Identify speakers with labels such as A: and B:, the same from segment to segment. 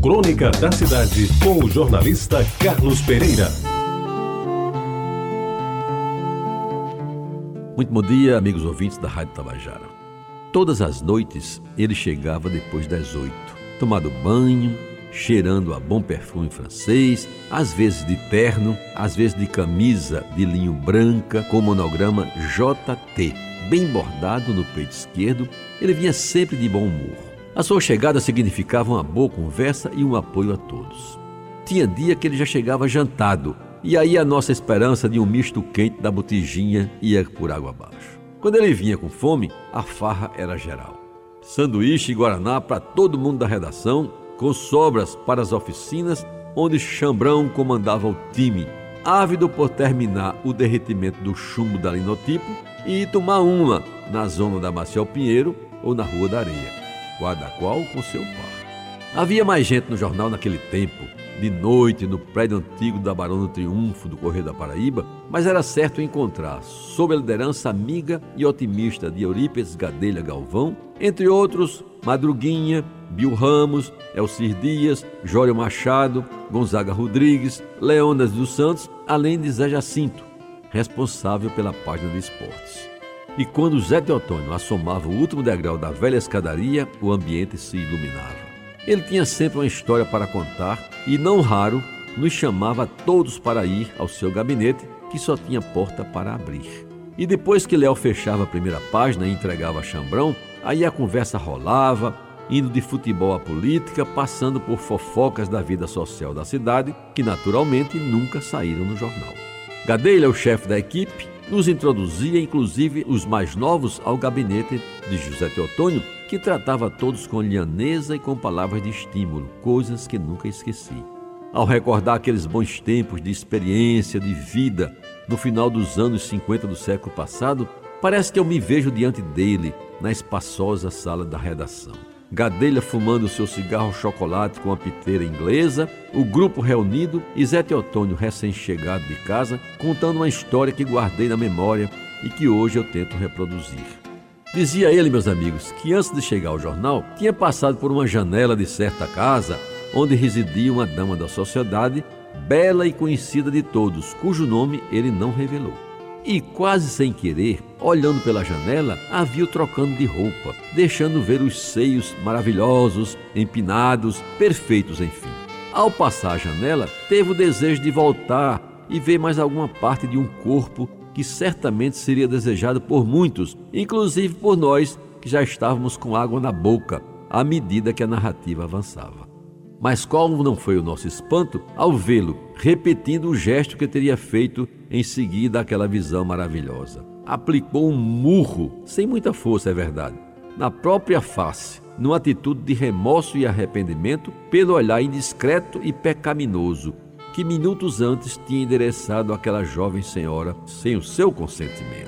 A: Crônica da Cidade, com o jornalista Carlos Pereira.
B: Muito bom dia, amigos ouvintes da Rádio Tabajara. Todas as noites ele chegava depois das oito, tomado banho, cheirando a bom perfume francês, às vezes de terno, às vezes de camisa de linho branca com monograma JT, bem bordado no peito esquerdo. Ele vinha sempre de bom humor. A sua chegada significava uma boa conversa e um apoio a todos. Tinha dia que ele já chegava jantado, e aí a nossa esperança de um misto quente da botijinha ia por água abaixo. Quando ele vinha com fome, a farra era geral. Sanduíche e guaraná para todo mundo da redação com sobras para as oficinas onde Chambrão comandava o time, ávido por terminar o derretimento do chumbo da linotipo e tomar uma na zona da Marcial Pinheiro ou na Rua da Areia, guarda qual com seu par. Havia mais gente no jornal naquele tempo, de noite no prédio antigo da Barão do Triunfo do Correio da Paraíba, mas era certo encontrar, sob a liderança amiga e otimista de Eurípides Gadelha Galvão, entre outros, Madruguinha, Bill Ramos, Elcir Dias, Jório Machado, Gonzaga Rodrigues, Leonas dos Santos, além de Zé Jacinto, responsável pela página de esportes. E quando Zé Teotônio assomava o último degrau da velha escadaria, o ambiente se iluminava. Ele tinha sempre uma história para contar e, não raro, nos chamava todos para ir ao seu gabinete, que só tinha porta para abrir. E depois que Léo fechava a primeira página e entregava a Chambrão, aí a conversa rolava, indo de futebol à política, passando por fofocas da vida social da cidade, que naturalmente nunca saíram no jornal. Gadelha, o chefe da equipe, nos introduzia inclusive os mais novos ao gabinete de José Teotônio, que tratava todos com lhaneza e com palavras de estímulo, coisas que nunca esqueci. Ao recordar aqueles bons tempos de experiência, de vida, no final dos anos 50 do século passado, parece que eu me vejo diante dele, na espaçosa sala da redação. Gadelha fumando seu cigarro chocolate com a piteira inglesa, o grupo reunido e Zé Teotônio recém-chegado de casa contando uma história que guardei na memória e que hoje eu tento reproduzir. Dizia ele, meus amigos, que antes de chegar ao jornal, tinha passado por uma janela de certa casa onde residia uma dama da sociedade, bela e conhecida de todos, cujo nome ele não revelou. E quase sem querer, olhando pela janela, a viu trocando de roupa, deixando ver os seios maravilhosos, empinados, perfeitos, enfim. Ao passar a janela, teve o desejo de voltar e ver mais alguma parte de um corpo que certamente seria desejado por muitos, inclusive por nós que já estávamos com água na boca à medida que a narrativa avançava. Mas qual não foi o nosso espanto ao vê-lo repetindo o gesto que teria feito em seguida àquela visão maravilhosa aplicou um murro, sem muita força, é verdade, na própria face, numa atitude de remorso e arrependimento pelo olhar indiscreto e pecaminoso que minutos antes tinha endereçado àquela jovem senhora sem o seu consentimento.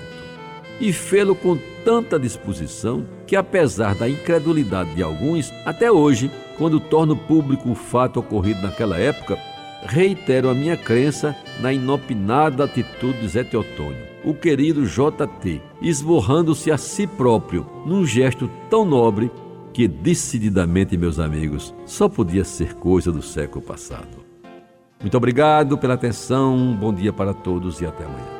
B: E fê-lo com tanta disposição que, apesar da incredulidade de alguns, até hoje, quando torno público o fato ocorrido naquela época, reitero a minha crença na inopinada atitude de Zé Teotônio o querido JT, esborrando-se a si próprio num gesto tão nobre que, decididamente, meus amigos, só podia ser coisa do século passado. Muito obrigado pela atenção, bom dia para todos e até amanhã.